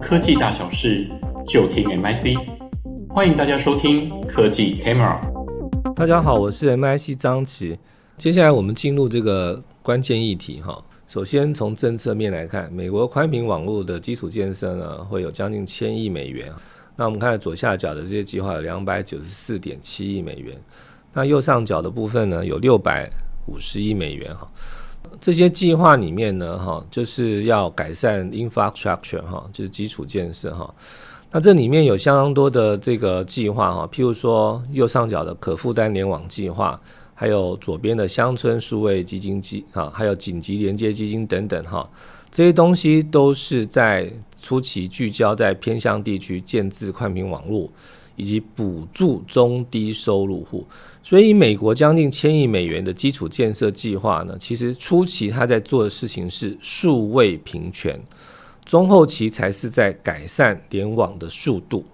科技大小事就听 MIC，欢迎大家收听科技 Camera。大家好，我是 MIC 张琪。接下来我们进入这个关键议题哈。首先从政策面来看，美国宽频网络的基础建设呢，会有将近千亿美元。那我们看左下角的这些计划有两百九十四点七亿美元，那右上角的部分呢，有六百五十亿美元哈。这些计划里面呢，哈，就是要改善 infrastructure 哈，就是基础建设哈。那这里面有相当多的这个计划哈，譬如说右上角的可负担联网计划，还有左边的乡村数位基金计啊，还有紧急连接基金等等哈。这些东西都是在初期聚焦在偏乡地区建置宽频网络。以及补助中低收入户，所以美国将近千亿美元的基础建设计划呢，其实初期他在做的事情是数位平权，中后期才是在改善联网的速度。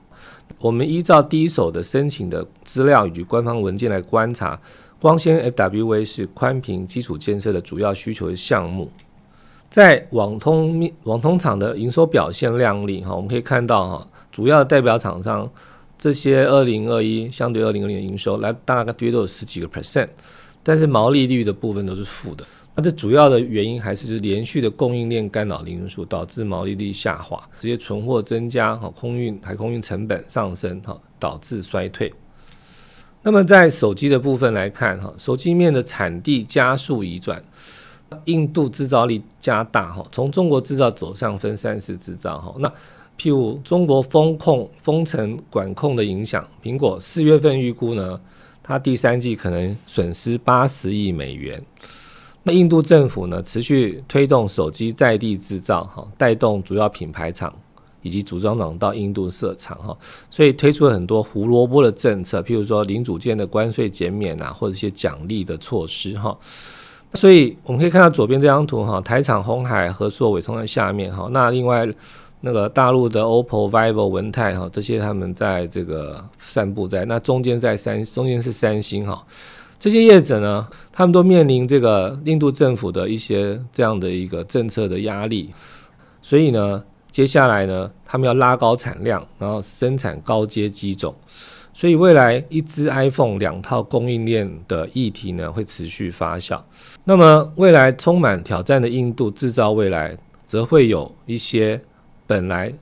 我们依照第一手的申请的资料以及官方文件来观察，光纤 FWA 是宽频基础建设的主要需求的项目，在网通面网通厂的营收表现亮丽哈，我们可以看到哈，主要代表厂商。这些二零二一相对二零二零的营收来大概约都有十几个 percent，但是毛利率的部分都是负的。那这主要的原因还是就是连续的供应链干扰的因素导致毛利率下滑，这些存货增加哈，空运海空运成本上升哈，导致衰退。那么在手机的部分来看哈，手机面的产地加速移转，印度制造力加大哈，从中国制造走向分散式制造哈，那。譬如中国封控、封城管控的影响，苹果四月份预估呢，它第三季可能损失八十亿美元。那印度政府呢，持续推动手机在地制造，哈，带动主要品牌厂以及组装厂到印度设厂，哈，所以推出了很多胡萝卜的政策，譬如说零组件的关税减免啊，或者一些奖励的措施，哈。所以我们可以看到左边这张图，哈，台厂红海、和硕、伟通在下面，哈，那另外。那个大陆的 OPPO、vivo、文泰哈，这些他们在这个散布在那中间，在三中间是三星哈，这些业者呢，他们都面临这个印度政府的一些这样的一个政策的压力，所以呢，接下来呢，他们要拉高产量，然后生产高阶机种，所以未来一支 iPhone 两套供应链的议题呢，会持续发酵。那么未来充满挑战的印度制造未来，则会有一些。本来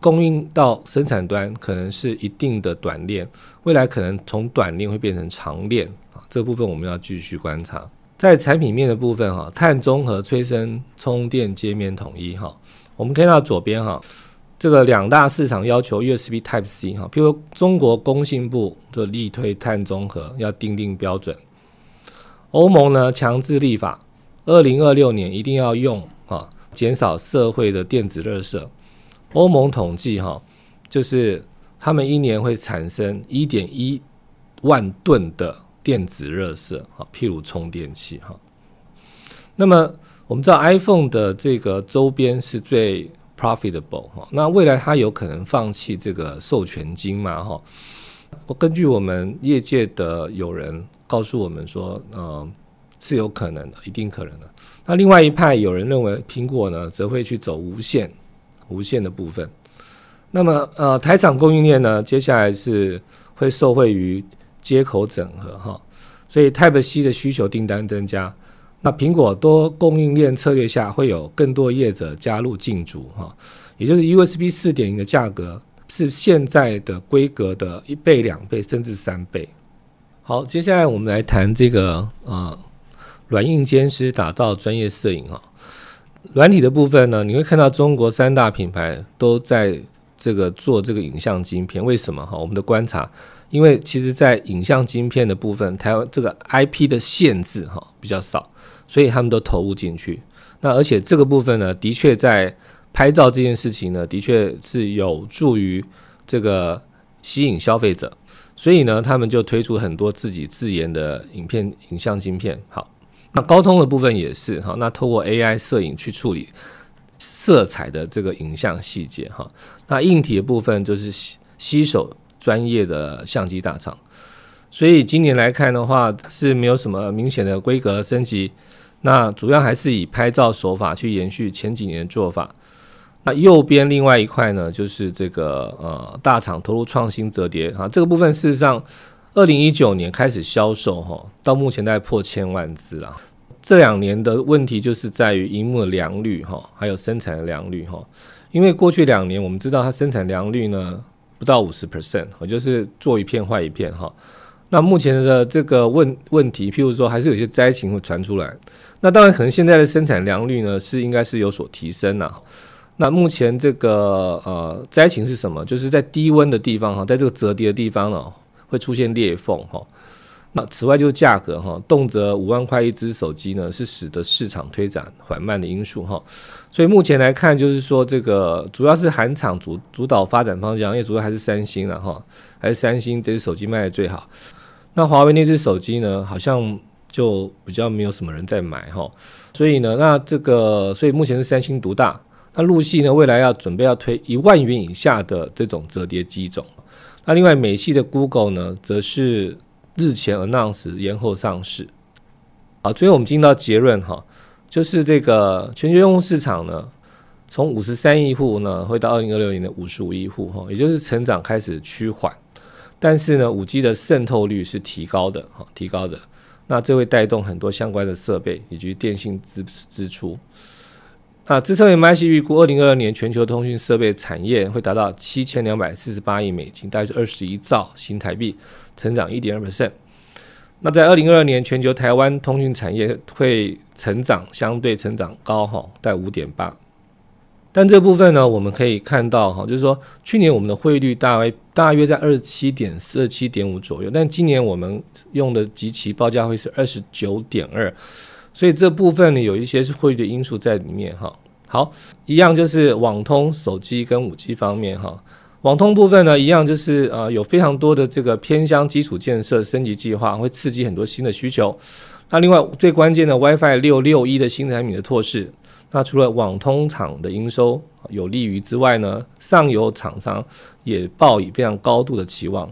供应到生产端可能是一定的短链，未来可能从短链会变成长链啊，这部分我们要继续观察。在产品面的部分哈，碳中和催生充电界面统一哈，我们看到左边哈，这个两大市场要求 USB Type C 哈，譬如中国工信部就力推碳中和，要订定标准。欧盟呢强制立法，二零二六年一定要用啊，减少社会的电子垃圾。欧盟统计哈，就是他们一年会产生一点一万吨的电子垃圾哈，譬如充电器哈。那么我们知道 iPhone 的这个周边是最 profitable 哈，那未来它有可能放弃这个授权金嘛哈？我根据我们业界的友人告诉我们说，嗯，是有可能的，一定可能的。那另外一派有人认为苹果呢，则会去走无线。无线的部分，那么呃，台厂供应链呢，接下来是会受惠于接口整合哈，所以 Type C 的需求订单增加，那苹果多供应链策略下，会有更多业者加入竞逐哈，也就是 USB 四点零的价格是现在的规格的一倍、两倍甚至三倍。好，接下来我们来谈这个呃，软硬兼施打造专业摄影哈。软体的部分呢，你会看到中国三大品牌都在这个做这个影像晶片，为什么哈？我们的观察，因为其实在影像晶片的部分，台湾这个 IP 的限制哈比较少，所以他们都投入进去。那而且这个部分呢，的确在拍照这件事情呢，的确是有助于这个吸引消费者，所以呢，他们就推出很多自己自研的影片影像晶片，好。那高通的部分也是哈，那透过 AI 摄影去处理色彩的这个影像细节哈。那硬体的部分就是吸吸手专业的相机大厂，所以今年来看的话是没有什么明显的规格升级，那主要还是以拍照手法去延续前几年的做法。那右边另外一块呢，就是这个呃大厂投入创新折叠啊，这个部分事实上，二零一九年开始销售哈，到目前大概破千万只了。这两年的问题就是在于荧幕的良率哈，还有生产的良率哈。因为过去两年我们知道它生产良率呢不到五十 percent，我就是做一片坏一片哈。那目前的这个问问题，譬如说还是有些灾情会传出来。那当然可能现在的生产良率呢是应该是有所提升呐。那目前这个呃灾情是什么？就是在低温的地方哈，在这个折叠的地方呢，会出现裂缝哈。那此外就是价格哈，动辄五万块一支手机呢，是使得市场推展缓慢的因素哈。所以目前来看，就是说这个主要是韩厂主主导发展方向，因为主要还是三星了哈，还是三星这支手机卖的最好。那华为那支手机呢，好像就比较没有什么人在买哈。所以呢，那这个所以目前是三星独大。那陆系呢，未来要准备要推一万元以下的这种折叠机种。那另外美系的 Google 呢，则是日前 announce 延后上市。好，最后我们进到结论哈，就是这个全球用户市场呢，从五十三亿户呢，会到二零二六年的五十五亿户哈，也就是成长开始趋缓，但是呢，五 G 的渗透率是提高的哈，提高的。那这会带动很多相关的设备以及电信支支出。啊，资策 MIC 预估，二零二二年全球通讯设备产业会达到七千两百四十八亿美金，大概是二十一兆新台币，成长一点二 percent。那在二零二二年，全球台湾通讯产业会成长相对成长高哈，在五点八。但这部分呢，我们可以看到哈，就是说去年我们的汇率大约大约在二十七点四、二十七点五左右，但今年我们用的即期报价会是二十九点二。所以这部分呢，有一些是汇率的因素在里面哈。好，一样就是网通、手机跟五 G 方面哈。网通部分呢，一样就是呃有非常多的这个偏乡基础建设升级计划，会刺激很多新的需求。那另外最关键的 WiFi 六六一的新产品的拓释，那除了网通厂的营收有利于之外呢，上游厂商也抱以非常高度的期望。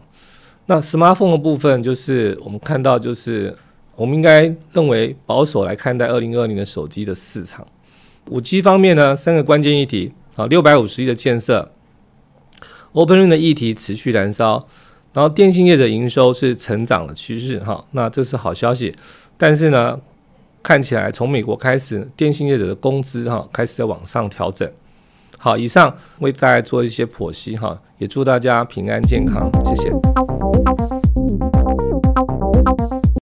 那 Smartphone 的部分，就是我们看到就是。我们应该认为保守来看待二零二零的手机的市场。五 G 方面呢，三个关键议题啊，六百五十亿的建设，Open RAN 的议题持续燃烧，然后电信业的营收是成长的趋势哈，那这是好消息。但是呢，看起来从美国开始，电信业者的工资哈开始在往上调整。好，以上为大家做一些剖析哈，也祝大家平安健康，谢谢。